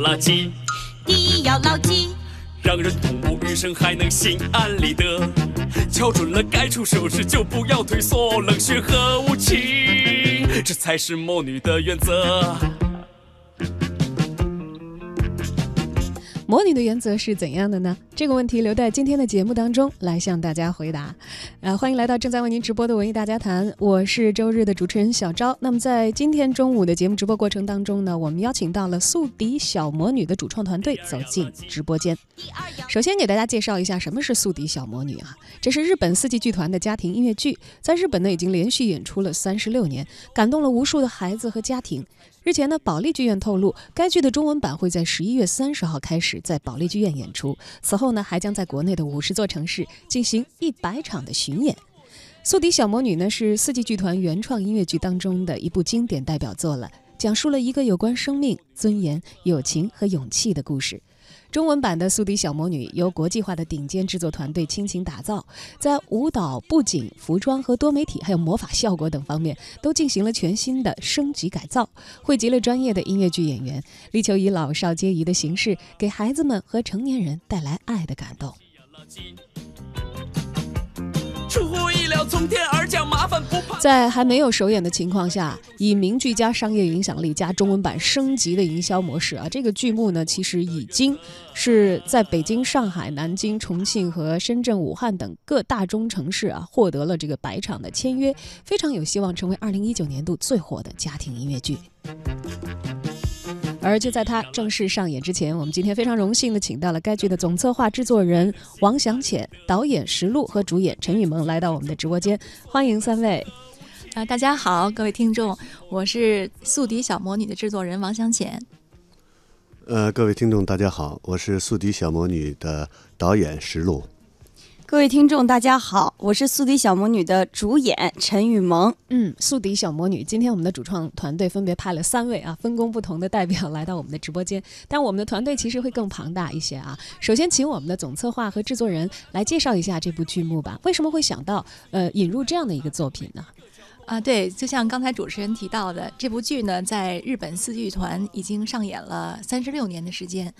牢记，第一要牢记，让人痛不欲生，还能心安理得。瞧准了该出手时，就不要退缩，冷血和无情，这才是魔女的原则。魔女的原则是怎样的呢？这个问题留在今天的节目当中来向大家回答。呃，欢迎来到正在为您直播的文艺大家谈，我是周日的主持人小昭。那么在今天中午的节目直播过程当中呢，我们邀请到了宿敌小魔女的主创团队走进直播间。首先给大家介绍一下什么是宿敌小魔女啊？这是日本四季剧团的家庭音乐剧，在日本呢已经连续演出了三十六年，感动了无数的孩子和家庭。日前呢，保利剧院透露，该剧的中文版会在十一月三十号开始在保利剧院演出，此后呢，还将在国内的五十座城市进行一百场的巡演。《宿敌小魔女》呢，是四季剧团原创音乐剧当中的一部经典代表作了，讲述了一个有关生命、尊严、友情和勇气的故事。中文版的《宿敌小魔女》由国际化的顶尖制作团队倾情打造，在舞蹈、布景、服装和多媒体，还有魔法效果等方面都进行了全新的升级改造，汇集了专业的音乐剧演员，力求以老少皆宜的形式，给孩子们和成年人带来爱的感动。从天而降，麻烦不怕。在还没有首演的情况下，以名剧加商业影响力加中文版升级的营销模式啊，这个剧目呢，其实已经是在北京、上海、南京、重庆和深圳、武汉等各大中城市啊，获得了这个百场的签约，非常有希望成为二零一九年度最火的家庭音乐剧。而就在它正式上演之前，我们今天非常荣幸的请到了该剧的总策划、制作人王祥浅、导演石璐和主演陈雨萌来到我们的直播间，欢迎三位。啊，大家好，各位听众，我是《宿敌小魔女》的制作人王祥浅。呃，各位听众，大家好，我是《宿敌小魔女》的导演石璐。各位听众，大家好，我是《宿敌小魔女》的主演陈雨萌。嗯，宿敌小魔女，今天我们的主创团队分别派了三位啊，分工不同的代表来到我们的直播间，但我们的团队其实会更庞大一些啊。首先，请我们的总策划和制作人来介绍一下这部剧目吧。为什么会想到呃引入这样的一个作品呢？啊，对，就像刚才主持人提到的，这部剧呢，在日本四剧团已经上演了三十六年的时间。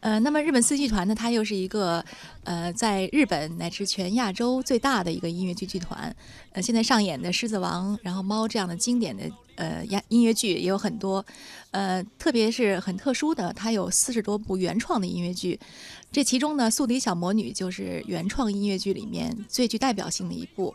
呃，那么日本四剧团呢，它又是一个呃，在日本乃至全亚洲最大的一个音乐剧剧团。呃，现在上演的《狮子王》然后《猫》这样的经典的呃音音乐剧也有很多，呃，特别是很特殊的，它有四十多部原创的音乐剧。这其中呢，《宿敌小魔女》就是原创音乐剧里面最具代表性的一部。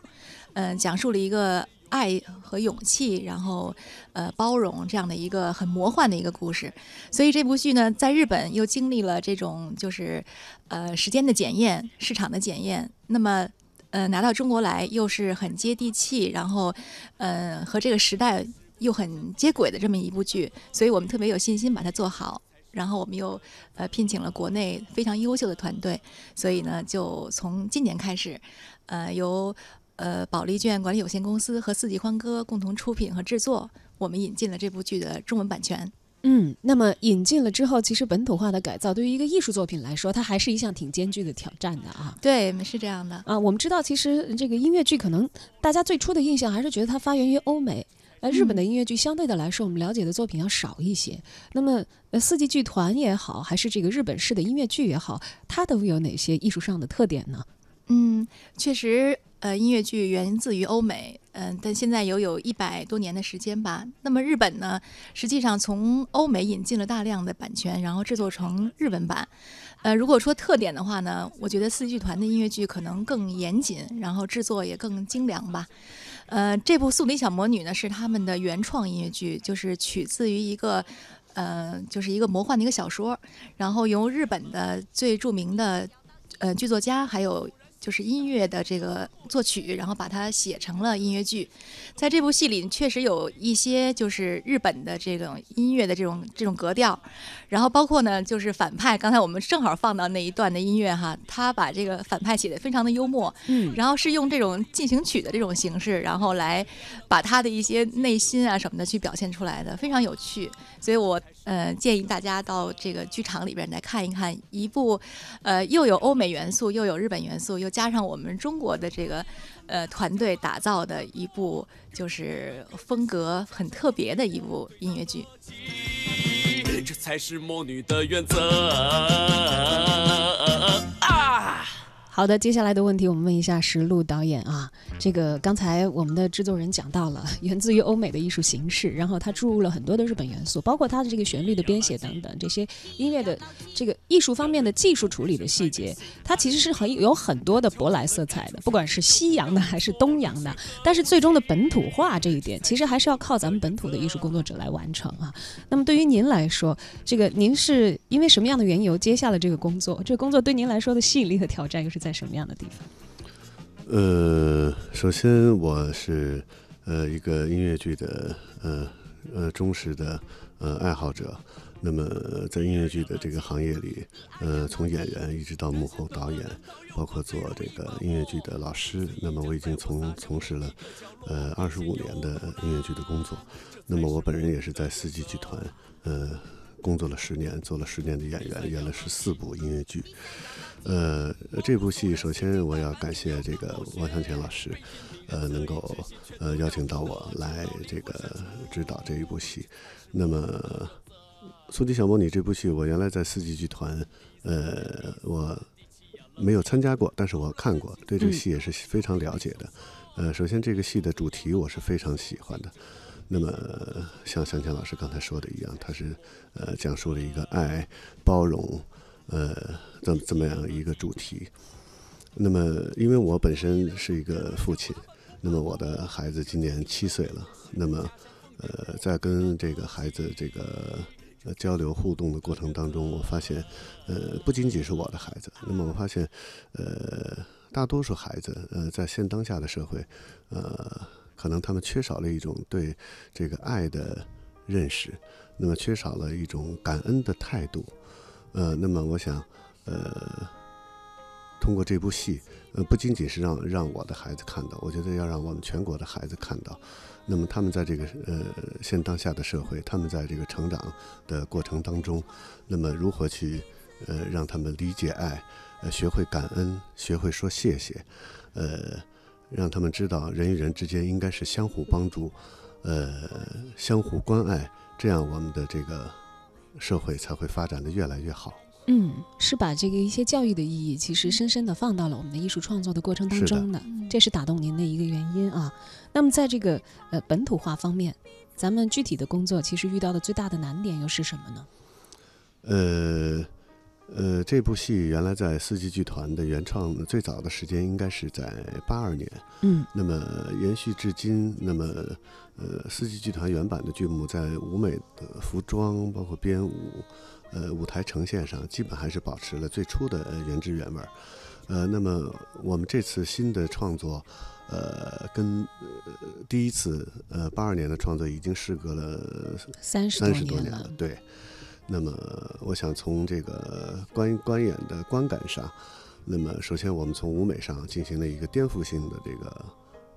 嗯，讲述了一个。爱和勇气，然后，呃，包容这样的一个很魔幻的一个故事，所以这部剧呢，在日本又经历了这种就是，呃，时间的检验、市场的检验，那么，呃，拿到中国来又是很接地气，然后，呃，和这个时代又很接轨的这么一部剧，所以我们特别有信心把它做好。然后我们又，呃，聘请了国内非常优秀的团队，所以呢，就从今年开始，呃，由。呃，保利剧院管理有限公司和四季欢歌共同出品和制作，我们引进了这部剧的中文版权。嗯，那么引进了之后，其实本土化的改造对于一个艺术作品来说，它还是一项挺艰巨的挑战的啊。对，是这样的啊。我们知道，其实这个音乐剧可能大家最初的印象还是觉得它发源于欧美，呃，日本的音乐剧相对的来说，我们了解的作品要少一些。那么，呃，四季剧团也好，还是这个日本式的音乐剧也好，它都有哪些艺术上的特点呢？嗯，确实。呃，音乐剧源自于欧美，嗯，但现在有有一百多年的时间吧。那么日本呢，实际上从欧美引进了大量的版权，然后制作成日文版。呃，如果说特点的话呢，我觉得四剧团的音乐剧可能更严谨，然后制作也更精良吧。呃，这部《宿敌小魔女》呢是他们的原创音乐剧，就是取自于一个，呃，就是一个魔幻的一个小说，然后由日本的最著名的，呃，剧作家还有。就是音乐的这个作曲，然后把它写成了音乐剧。在这部戏里，确实有一些就是日本的这种音乐的这种这种格调，然后包括呢，就是反派。刚才我们正好放到那一段的音乐哈，他把这个反派写的非常的幽默，嗯，然后是用这种进行曲的这种形式，然后来把他的一些内心啊什么的去表现出来的，非常有趣。所以我呃建议大家到这个剧场里边来看一看一部，呃又有欧美元素又有日本元素又。加上我们中国的这个呃团队打造的一部，就是风格很特别的一部音乐剧。这才是魔女的原则啊！好的，接下来的问题我们问一下石路导演啊，这个刚才我们的制作人讲到了源自于欧美的艺术形式，然后他注入了很多的日本元素，包括他的这个旋律的编写等等这些音乐的这个艺术方面的技术处理的细节，它其实是很有很多的舶来色彩的，不管是西洋的还是东洋的，但是最终的本土化这一点，其实还是要靠咱们本土的艺术工作者来完成啊。那么对于您来说，这个您是因为什么样的缘由接下了这个工作？这个工作对您来说的吸引力和挑战又是在什么样的地方？呃，首先我是呃一个音乐剧的呃呃忠实的呃爱好者。那么在音乐剧的这个行业里，呃，从演员一直到幕后导演，包括做这个音乐剧的老师，那么我已经从从事了呃二十五年的音乐剧的工作。那么我本人也是在四季剧团呃工作了十年，做了十年的演员，演了十四部音乐剧。呃，这部戏首先我要感谢这个王向前老师，呃，能够呃邀请到我来这个指导这一部戏。那么。《苏迪小魔女》这部戏，我原来在四季剧团，呃，我没有参加过，但是我看过，对这个戏也是非常了解的。呃，首先这个戏的主题我是非常喜欢的。那么像向强老师刚才说的一样，它是呃讲述了一个爱、包容，呃，这么这么样一个主题。那么因为我本身是一个父亲，那么我的孩子今年七岁了，那么呃，在跟这个孩子这个。呃，交流互动的过程当中，我发现，呃，不仅仅是我的孩子，那么我发现，呃，大多数孩子，呃，在现当下的社会，呃，可能他们缺少了一种对这个爱的认识，那么缺少了一种感恩的态度，呃，那么我想，呃，通过这部戏，呃，不仅仅是让让我的孩子看到，我觉得要让我们全国的孩子看到。那么他们在这个呃现当下的社会，他们在这个成长的过程当中，那么如何去呃让他们理解爱，呃学会感恩，学会说谢谢，呃让他们知道人与人之间应该是相互帮助，呃相互关爱，这样我们的这个社会才会发展的越来越好。嗯，是把这个一些教育的意义，其实深深的放到了我们的艺术创作的过程当中的，这是打动您的一个原因啊。那么在这个呃本土化方面，咱们具体的工作其实遇到的最大的难点又是什么呢？呃呃，这部戏原来在四季剧团的原创最早的时间应该是在八二年，嗯，那么延续至今，那么呃四季剧团原版的剧目在舞美的服装包括编舞。呃，舞台呈现上基本还是保持了最初的原汁原味儿。呃，那么我们这次新的创作，呃，跟第一次呃八二年的创作已经时隔了三十多年了。对。那么，我想从这个观观演的观感上，那么首先我们从舞美上进行了一个颠覆性的这个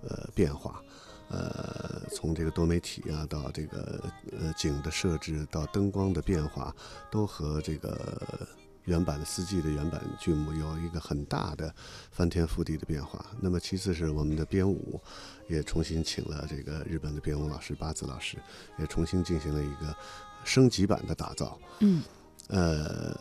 呃变化。呃，从这个多媒体啊，到这个呃景的设置，到灯光的变化，都和这个原版的四季的原版剧目有一个很大的翻天覆地的变化。那么其次是我们的编舞，也重新请了这个日本的编舞老师八子老师，也重新进行了一个升级版的打造。嗯，呃，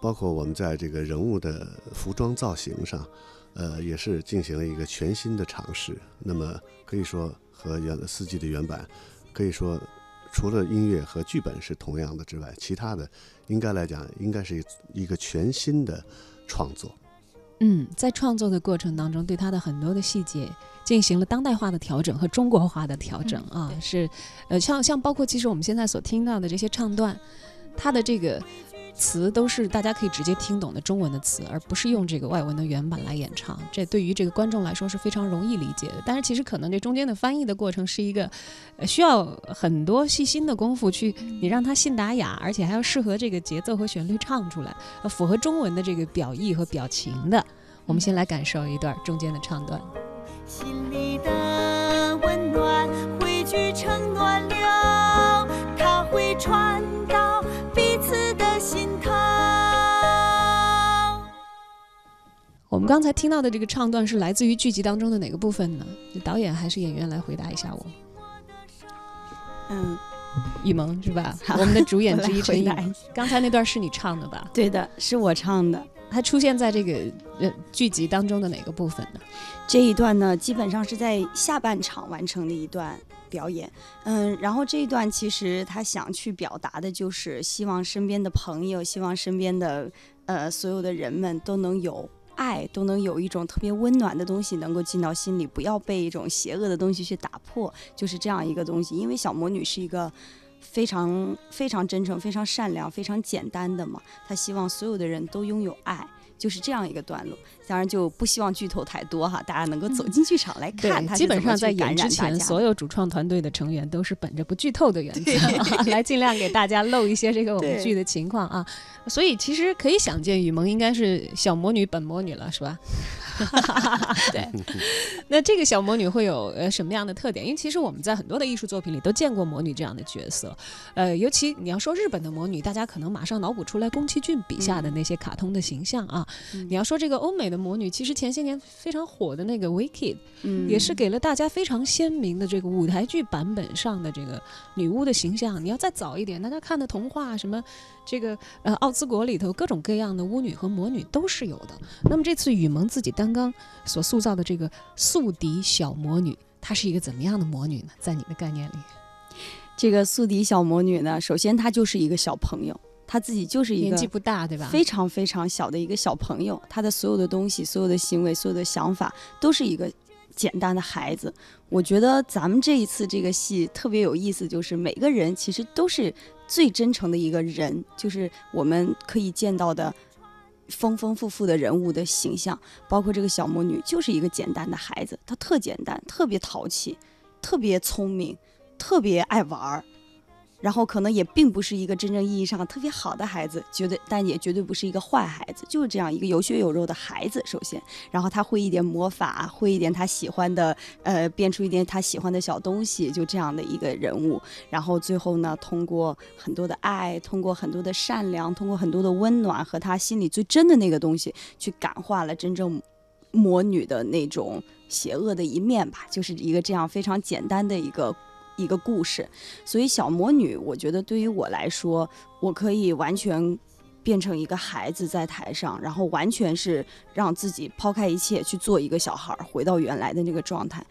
包括我们在这个人物的服装造型上。呃，也是进行了一个全新的尝试。那么可以说和原四季的原版，可以说除了音乐和剧本是同样的之外，其他的应该来讲应该是一个全新的创作。嗯，在创作的过程当中，对它的很多的细节进行了当代化的调整和中国化的调整啊，是呃，像像包括其实我们现在所听到的这些唱段，它的这个。词都是大家可以直接听懂的中文的词，而不是用这个外文的原版来演唱。这对于这个观众来说是非常容易理解的。但是其实可能这中间的翻译的过程是一个需要很多细心的功夫去，你让它信达雅，而且还要适合这个节奏和旋律唱出来，符合中文的这个表意和表情的。我们先来感受一段中间的唱段。心里的温暖汇聚成我们刚才听到的这个唱段是来自于剧集当中的哪个部分呢？导演还是演员来回答一下我。嗯，雨萌是吧？我们的主演之一陈雨萌回答。刚才那段是你唱的吧？对的，是我唱的。它出现在这个呃剧集当中的哪个部分呢？这一段呢，基本上是在下半场完成的一段表演。嗯，然后这一段其实他想去表达的就是希望身边的朋友，希望身边的呃所有的人们都能有。爱都能有一种特别温暖的东西能够进到心里，不要被一种邪恶的东西去打破，就是这样一个东西。因为小魔女是一个非常非常真诚、非常善良、非常简单的嘛，她希望所有的人都拥有爱，就是这样一个段落。当然就不希望剧透太多哈，大家能够走进剧场来看它嗯基本上在演之前，所有主创团队的成员都是本着不剧透的原则，来尽量给大家露一些这个我们剧的情况啊。所以其实可以想见，雨萌应该是小魔女本魔女了，是吧？对。那这个小魔女会有呃什么样的特点？因为其实我们在很多的艺术作品里都见过魔女这样的角色，呃，尤其你要说日本的魔女，大家可能马上脑补出来宫崎骏笔下的那些卡通的形象啊。嗯你要说这个欧美的魔女，其实前些年非常火的那个 Wicked，嗯也是给了大家非常鲜明的这个舞台剧版本上的这个女巫的形象。你要再早一点，大家看的童话什么，这个呃奥兹国里头各种各样的巫女和魔女都是有的。那么这次雨萌自己担纲所塑造的这个宿敌小魔女，她是一个怎么样的魔女呢？在你的概念里，这个宿敌小魔女呢，首先她就是一个小朋友，她自己就是一个年个纪不大，对吧？非常非常小的一个小朋友，他的所有的东西、所有的行为、所有的想法，都是一个简单的孩子。我觉得咱们这一次这个戏特别有意思，就是每个人其实都是最真诚的一个人，就是我们可以见到的。丰丰富富的人物的形象，包括这个小魔女，就是一个简单的孩子，她特简单，特别淘气，特别聪明，特别爱玩儿，然后可能也并不是一个真正意义上特别好的孩子，绝对，但也绝对不是一个坏孩子，就是这样一个有血有肉的孩子。首先，然后他会一点魔法，会一点他喜欢的，呃，变出一点他喜欢的小东西，就这样的一个人物。然后最后呢，通过很多的爱，通过很多的善良，通过很多的温暖和他心里最真的那个东西，去感化了真正魔女的那种邪恶的一面吧，就是一个这样非常简单的一个一个故事。所以小魔女，我觉得对于我来说，我可以完全变成一个孩子在台上，然后完全是让自己抛开一切去做一个小孩，回到原来的那个状态。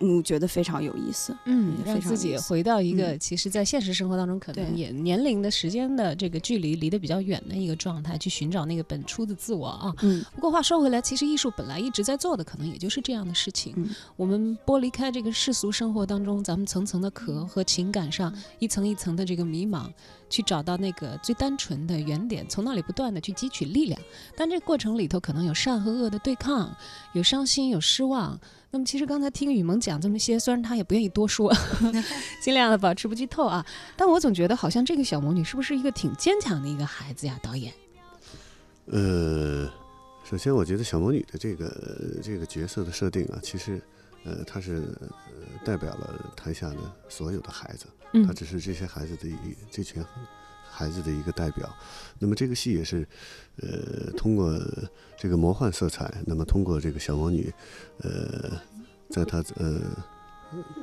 嗯，觉得非常有意思。嗯，让自己回到一个嗯其实，在现实生活当中可能也年龄的时间的这个距离离得比较远的一个状态，去寻找那个本初的自我啊。嗯不过话说回来，其实艺术本来一直在做的，可能也就是这样的事情。嗯我们剥离开这个世俗生活当中，咱们层层的壳和情感上一层一层的这个迷茫，去找到那个最单纯的原点，从那里不断的去汲取力量。但这个过程里头，可能有善和恶的对抗，有伤心，有失望。那么，其实刚才听雨萌讲这么些，虽然她也不愿意多说，尽量的保持不剧透啊，但我总觉得好像这个小魔女是不是一个挺坚强的一个孩子呀？导演，呃，首先我觉得小魔女的这个这个角色的设定啊，其实呃，她是呃代表了台下的所有的孩子，嗯。她只是这些孩子的一这群孩子的一个代表。那么这个戏也是呃通过这个魔幻色彩，那么通过这个小魔女，呃，在她呃。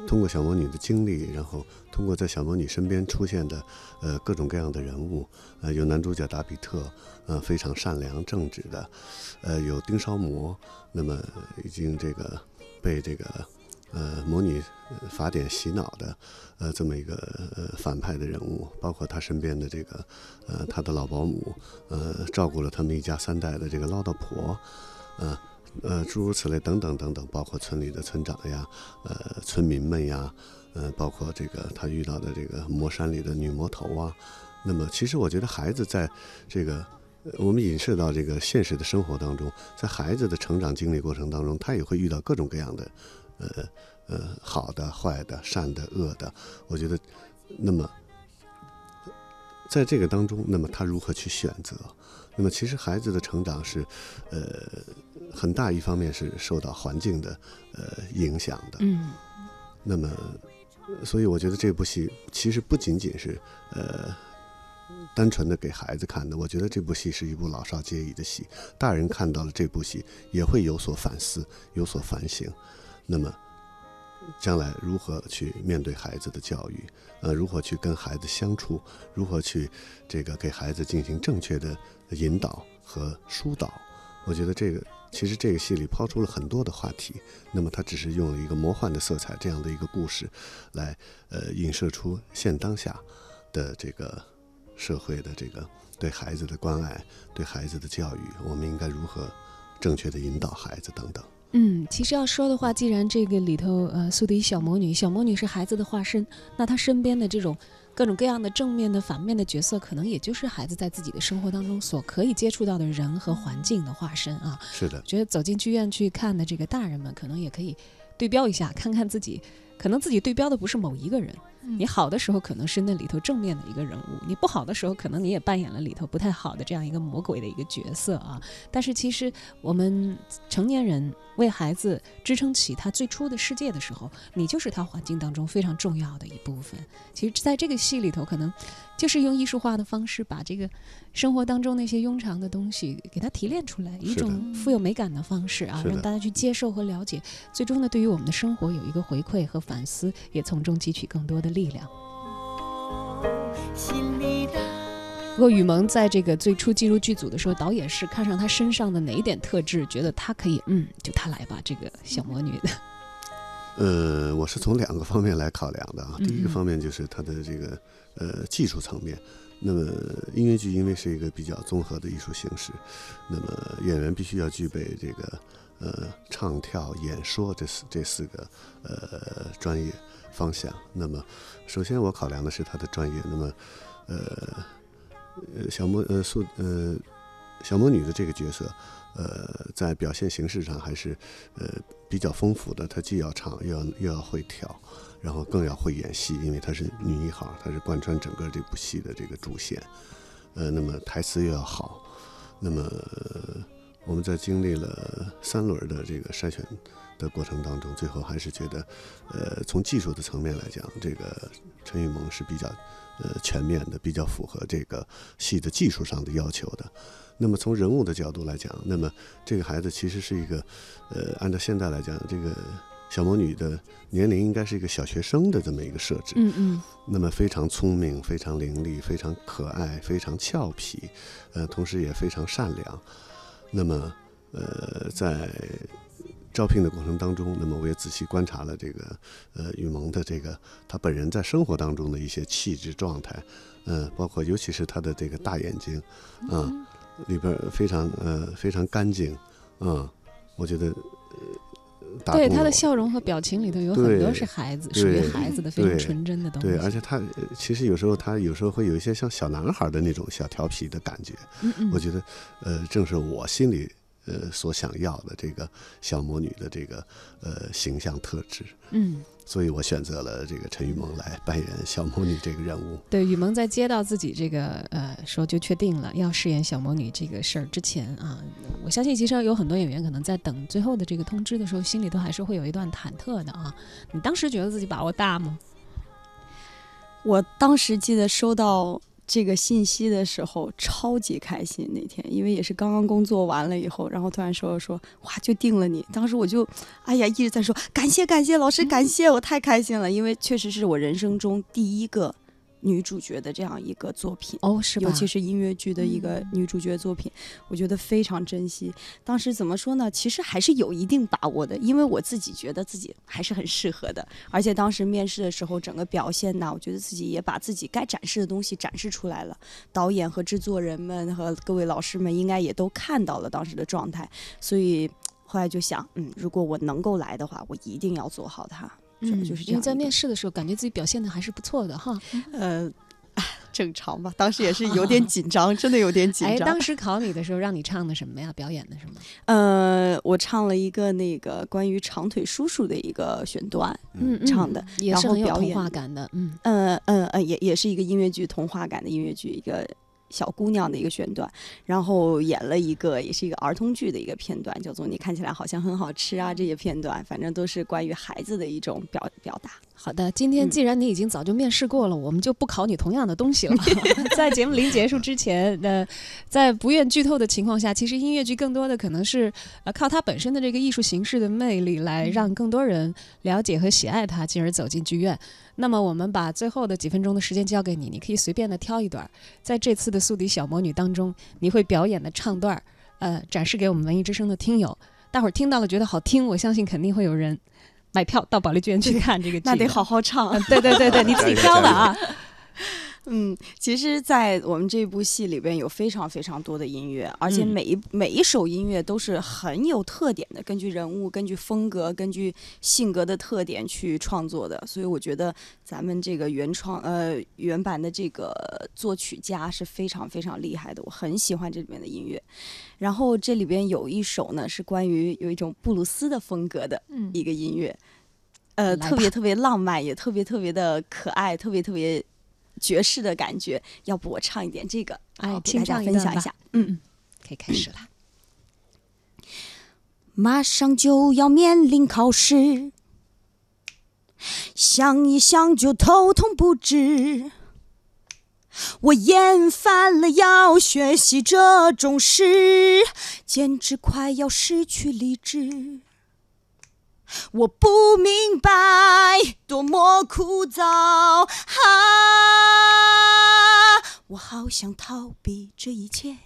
通过小魔女的经历，然后通过在小魔女身边出现的呃各种各样的人物，呃，有男主角达比特，呃，非常善良正直的，呃，有丁烧魔，那么已经这个被这个呃魔女法典洗脑的，呃，这么一个呃反派的人物，包括他身边的这个呃他的老保姆，呃，照顾了他们一家三代的这个唠叨婆，呃。呃，诸如此类，等等等等，包括村里的村长呀，呃，村民们呀，呃，包括这个他遇到的这个魔山里的女魔头啊，那么其实我觉得孩子在这个我们引射到这个现实的生活当中，在孩子的成长经历过程当中，他也会遇到各种各样的呃呃好的、坏的、善的、恶的。我觉得，那么在这个当中，那么他如何去选择？那么其实孩子的成长是呃很大一方面是受到环境的呃影响的。嗯那么，呃所以我觉得这部戏其实不仅仅是呃单纯的给孩子看的，我觉得这部戏是一部老少皆宜的戏，大人看到了这部戏也会有所反思，有所反省。那么，将来如何去面对孩子的教育，呃，如何去跟孩子相处，如何去这个给孩子进行正确的引导和疏导。我觉得这个其实这个戏里抛出了很多的话题，那么它只是用了一个魔幻的色彩这样的一个故事，来呃映射出现当下的这个社会的这个对孩子的关爱，对孩子的教育，我们应该如何正确的引导孩子等等。嗯，其实要说的话，既然这个里头呃苏迪小魔女，小魔女是孩子的化身，那她身边的这种各种各样的正面的、反面的角色，可能也就是孩子在自己的生活当中所可以接触到的人和环境的化身啊。是的，觉得走进剧院去看的这个大人们，可能也可以对标一下，看看自己，可能自己对标的不是某一个人。嗯你好的时候可能是那里头正面的一个人物，你不好的时候可能你也扮演了里头不太好的这样一个魔鬼的一个角色啊。但是其实我们成年人为孩子支撑起他最初的世界的时候，你就是他环境当中非常重要的一部分。其实在这个戏里头，可能就是用艺术化的方式把这个生活当中那些庸常的东西给它提炼出来，一种富有美感的方式啊，让大家去接受和了解，最终呢，对于我们的生活有一个回馈和反思，也从中汲取更多的力量。不过雨萌在这个最初进入剧组的时候，导演是看上她身上的哪一点特质，觉得她可以，嗯，就她来吧，这个小魔女的。呃，我是从两个方面来考量的啊。第一个嗯方面就是她的这个呃技术层面。那么音乐剧因为是一个比较综合的艺术形式，那么演员必须要具备这个呃唱跳演说这四这四个呃专业方向。那么首先我考量的是他的专业。那么呃呃小莫呃素呃小魔女的这个角色，呃在表现形式上还是呃比较丰富的，她既要唱，又要又要会跳，然后更要会演戏，因为她是女一号，她是贯穿整个这部戏的这个主线。呃，那么台词又要好，那么、我们在经历了三轮的这个筛选的过程当中，最后还是觉得，呃，从技术的层面来讲，这个陈雨萌是比较呃全面的，比较符合这个戏的技术上的要求的。那么从人物的角度来讲，那么这个孩子其实是一个，呃，按照现在来讲，这个小魔女的年龄应该是一个小学生的这么一个设置。嗯嗯那么非常聪明，非常伶俐，非常可爱，非常俏皮，呃，同时也非常善良。那么，呃，在招聘的过程当中，那么我也仔细观察了这个呃雨萌的这个他本人在生活当中的一些气质状态，呃，包括尤其是他的这个大眼睛，啊、里边非常呃非常干净，嗯，我觉得。对他的笑容和表情里头有很多是孩子，属于孩子的非常纯真的东西。对，而且他呃其实有时候他有时候会有一些像小男孩的那种小调皮的感觉，嗯嗯，我觉得呃正是我心里呃所想要的这个小魔女的这个呃形象特质，嗯，所以我选择了这个陈雨萌来扮演小魔女这个人物。对，雨萌在接到自己这个呃说就确定了要饰演小魔女这个事儿之前啊，我相信其实有很多演员可能在等最后的这个通知的时候，心里都还是会有一段忐忑的啊。你当时觉得自己把握大吗？我当时记得收到这个信息的时候，超级开心。那天因为也是刚刚工作完了以后，然后突然说说哇就定了你，当时我就哎呀一直在说感谢感谢老师感谢，我太开心了，因为确实是我人生中第一个女主角的这样一个作品。哦，是吧？尤其是音乐剧的一个嗯女主角作品，我觉得非常珍惜。当时怎么说呢？其实还是有一定把握的，因为我自己觉得自己还是很适合的。而且当时面试的时候，整个表现呢，我觉得自己也把自己该展示的东西展示出来了。导演和制作人们和各位老师们应该也都看到了当时的状态，所以后来就想，嗯，如果我能够来的话，我一定要做好它。就是这因为在样一个面试的时候，感觉自己表现的还是不错的哈。呃。正常吧，当时也是有点 紧张，真的有点紧哎，张。当时考你的时候，让你唱的什么呀？表演的什么？呃，我唱了一个那个关于长腿叔叔的一个选段，嗯，嗯唱的然也是很有童后表演话感的。嗯，呃呃呃，也也是一个音乐剧童话感的音乐剧，一个小姑娘的一个选段，然后演了一个也是一个儿童剧的一个片段，叫做“你看起来好像很好吃啊”这些片段，反正都是关于孩子的一种表表达。好的，今天嗯既然你已经早就面试过了，我们就不考你同样的东西了。在节目临结束之前，呃，在不愿剧透的情况下，其实音乐剧更多的可能是呃靠它本身的这个艺术形式的魅力，来让更多人了解和喜爱它，进而走进剧院。那么我们把最后的几分钟的时间交给你，你可以随便的挑一段，在这次的《宿敌小魔女》当中，你会表演的唱段儿，呃，展示给我们文艺之声的听友。大伙儿听到了觉得好听，我相信肯定会有人买票到保利剧院去看这个剧。那得好好唱。嗯，对对对对，你自己挑吧啊。嗯，其实，在我们这部戏里边有非常非常多的音乐，而且嗯每一、每一首音乐都是很有特点的，根据人物、根据风格、根据性格的特点去创作的。所以我觉得咱们这个原创呃原版的这个作曲家是非常非常厉害的，我很喜欢这里面的音乐。然后这里边有一首呢是关于有一种布鲁斯的风格的嗯一个音乐，呃，特别特别浪漫，也特别特别的可爱，特别特别爵士的感觉。要不我唱一点这个，哎，给大家分享一下。嗯，可以开始了。马上就要面临考试，想一想就头痛不止。我厌烦了要学习这种事，简直快要失去理智。我不明白，多么枯燥啊！我好想逃避这一切。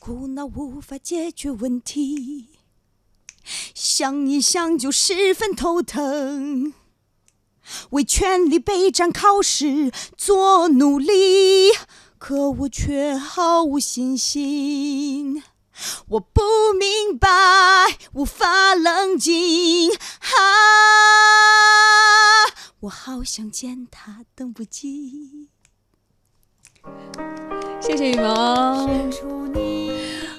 苦恼无法解决问题，想一想就十分头疼。为权力备战考试做努力，可我却毫无信心。我不明白，无法冷静啊！我好想见他，等不及。谢谢雨萌。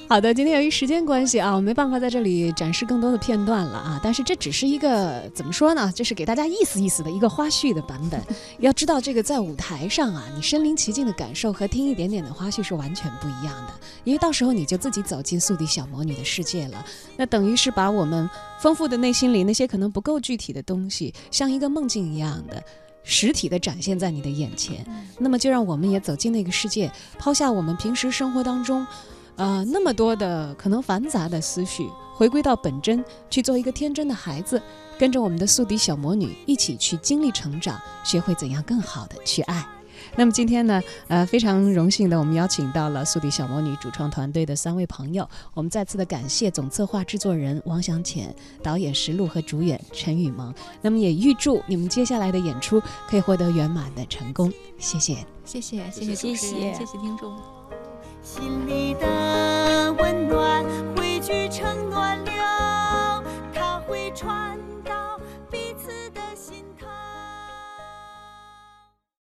好的，今天由于时间关系啊，我没办法在这里展示更多的片段了啊。但是这只是一个怎么说呢？这是给大家意思意思的一个花絮的版本。要知道，这个在舞台上啊，你身临其境的感受和听一点点的花絮是完全不一样的。因为到时候你就自己走进宿敌小魔女的世界了，那等于是把我们丰富的内心里那些可能不够具体的东西，像一个梦境一样的。实体的展现在你的眼前，那么就让我们也走进那个世界，抛下我们平时生活当中呃，那么多的可能繁杂的思绪，回归到本真，去做一个天真的孩子，跟着我们的宿敌小魔女一起去经历成长，学会怎样更好的去爱。那么今天呢，呃，非常荣幸的，我们邀请到了宿敌小魔女主创团队的三位朋友，我们再次的感谢总策划制作人王祥浅、导演石璐和主演陈雨萌。那么也预祝你们接下来的演出可以获得圆满的成功。谢谢。谢谢谢谢主持人，谢谢听众。心里的温暖汇聚成暖流，